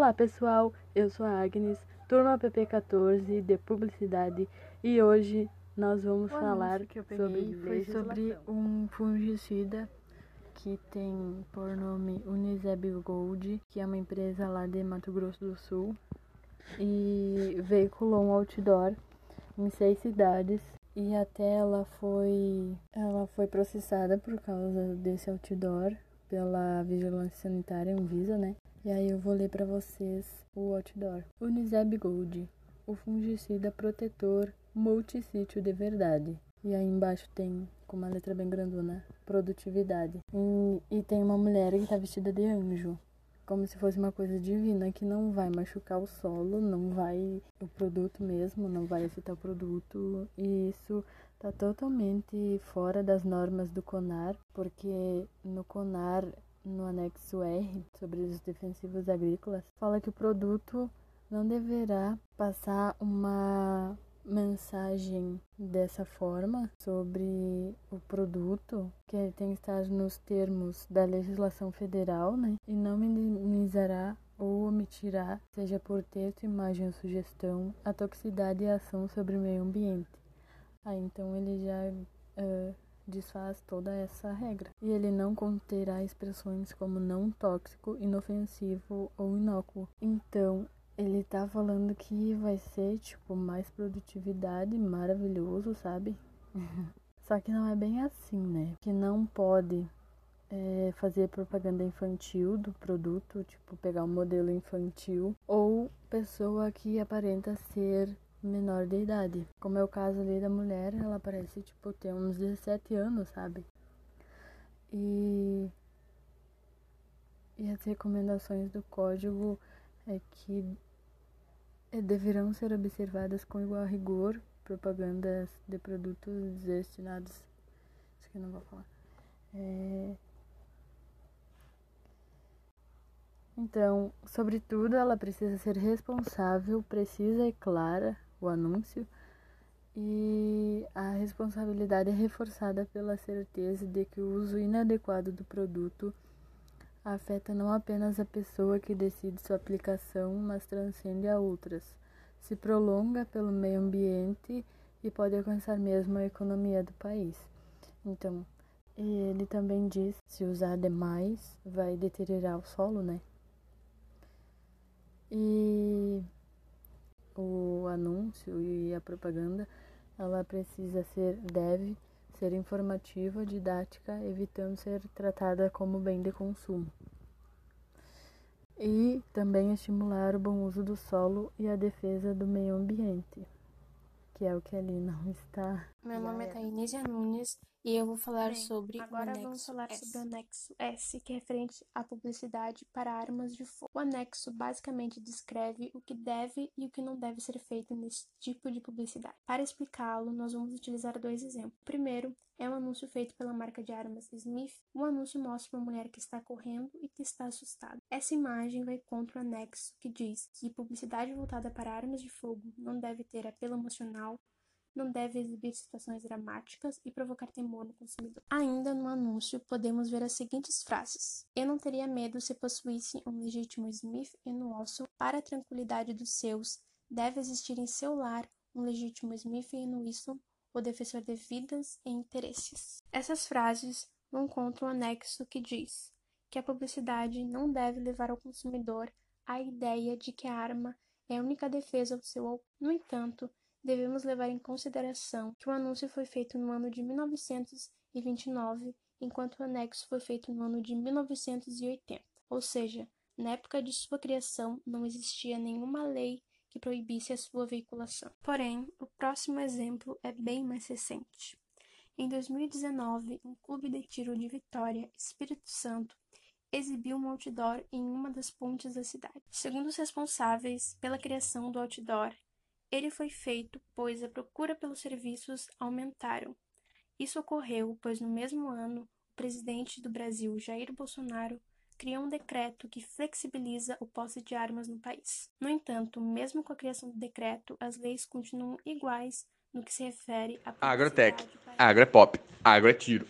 Olá pessoal, eu sou a Agnes, turma PP14 de Publicidade. E hoje nós vamos o falar que eu sobre foi sobre um fungicida que tem por nome Uniseb Gold, que é uma empresa lá de Mato Grosso do Sul e veiculou um outdoor em seis cidades. E até ela foi ela foi processada por causa desse outdoor pela Vigilância Sanitária Anvisa, né? E aí eu vou ler para vocês o outdoor. Uniseb Gold, o fungicida protetor multissítio de verdade. E aí embaixo tem, com uma letra bem grandona, produtividade. E, e tem uma mulher que tá vestida de anjo. Como se fosse uma coisa divina que não vai machucar o solo, não vai o produto mesmo, não vai afetar o produto. E isso tá totalmente fora das normas do CONAR, porque no CONAR, no anexo R, sobre os defensivos agrícolas, fala que o produto não deverá passar uma mensagem dessa forma sobre o produto, que ele tem que estar nos termos da legislação federal, né? E não minimizará ou omitirá, seja por texto, imagem ou sugestão, a toxicidade e a ação sobre o meio ambiente. Aí então ele já uh, desfaz toda essa regra. E ele não conterá expressões como não tóxico, inofensivo ou inócuo. Então, ele tá falando que vai ser, tipo, mais produtividade, maravilhoso, sabe? Só que não é bem assim, né? Que não pode é, fazer propaganda infantil do produto, tipo, pegar um modelo infantil, ou pessoa que aparenta ser menor de idade. Como é o caso ali da mulher, ela parece, tipo, ter uns 17 anos, sabe? E, e as recomendações do código é que deverão ser observadas com igual rigor propagandas de produtos destinados. Isso aqui não vou falar. É... Então, sobretudo, ela precisa ser responsável, precisa e clara o anúncio, e a responsabilidade é reforçada pela certeza de que o uso inadequado do produto afeta não apenas a pessoa que decide sua aplicação, mas transcende a outras. Se prolonga pelo meio ambiente e pode alcançar mesmo a economia do país. Então, ele também diz, se usar demais, vai deteriorar o solo, né? E o anúncio e a propaganda, ela precisa ser, deve ser informativa, didática, evitando ser tratada como bem de consumo. E também estimular o bom uso do solo e a defesa do meio ambiente, que é o que ali não está. Meu nome é Tainísia Nunes e eu vou falar Bem, sobre agora o anexo vamos falar S. sobre o anexo S, que é referente à publicidade para armas de fogo. O anexo basicamente descreve o que deve e o que não deve ser feito nesse tipo de publicidade. Para explicá-lo, nós vamos utilizar dois exemplos. O primeiro é um anúncio feito pela marca de armas Smith. O anúncio mostra uma mulher que está correndo e que está assustada. Essa imagem vai contra o anexo que diz que publicidade voltada para armas de fogo não deve ter apelo emocional, não deve exibir situações dramáticas e provocar temor no consumidor. Ainda no anúncio, podemos ver as seguintes frases: Eu não teria medo se possuísse um legítimo Smith Wesson para a tranquilidade dos seus. Deve existir em seu lar um legítimo Smith Wesson, o defensor de vidas e interesses. Essas frases vão contra o anexo que diz que a publicidade não deve levar ao consumidor a ideia de que a arma é a única defesa do seu. No entanto, devemos levar em consideração que o anúncio foi feito no ano de 1929, enquanto o anexo foi feito no ano de 1980, ou seja, na época de sua criação não existia nenhuma lei que proibisse a sua veiculação. Porém, o próximo exemplo é bem mais recente. Em 2019, um clube de tiro de Vitória, Espírito Santo, exibiu um outdoor em uma das pontes da cidade. Segundo os responsáveis pela criação do outdoor, ele foi feito pois a procura pelos serviços aumentaram. Isso ocorreu pois no mesmo ano o presidente do Brasil, Jair Bolsonaro, criou um decreto que flexibiliza o posse de armas no país. No entanto, mesmo com a criação do decreto, as leis continuam iguais no que se refere à para- Agro é pop. Agro é tiro.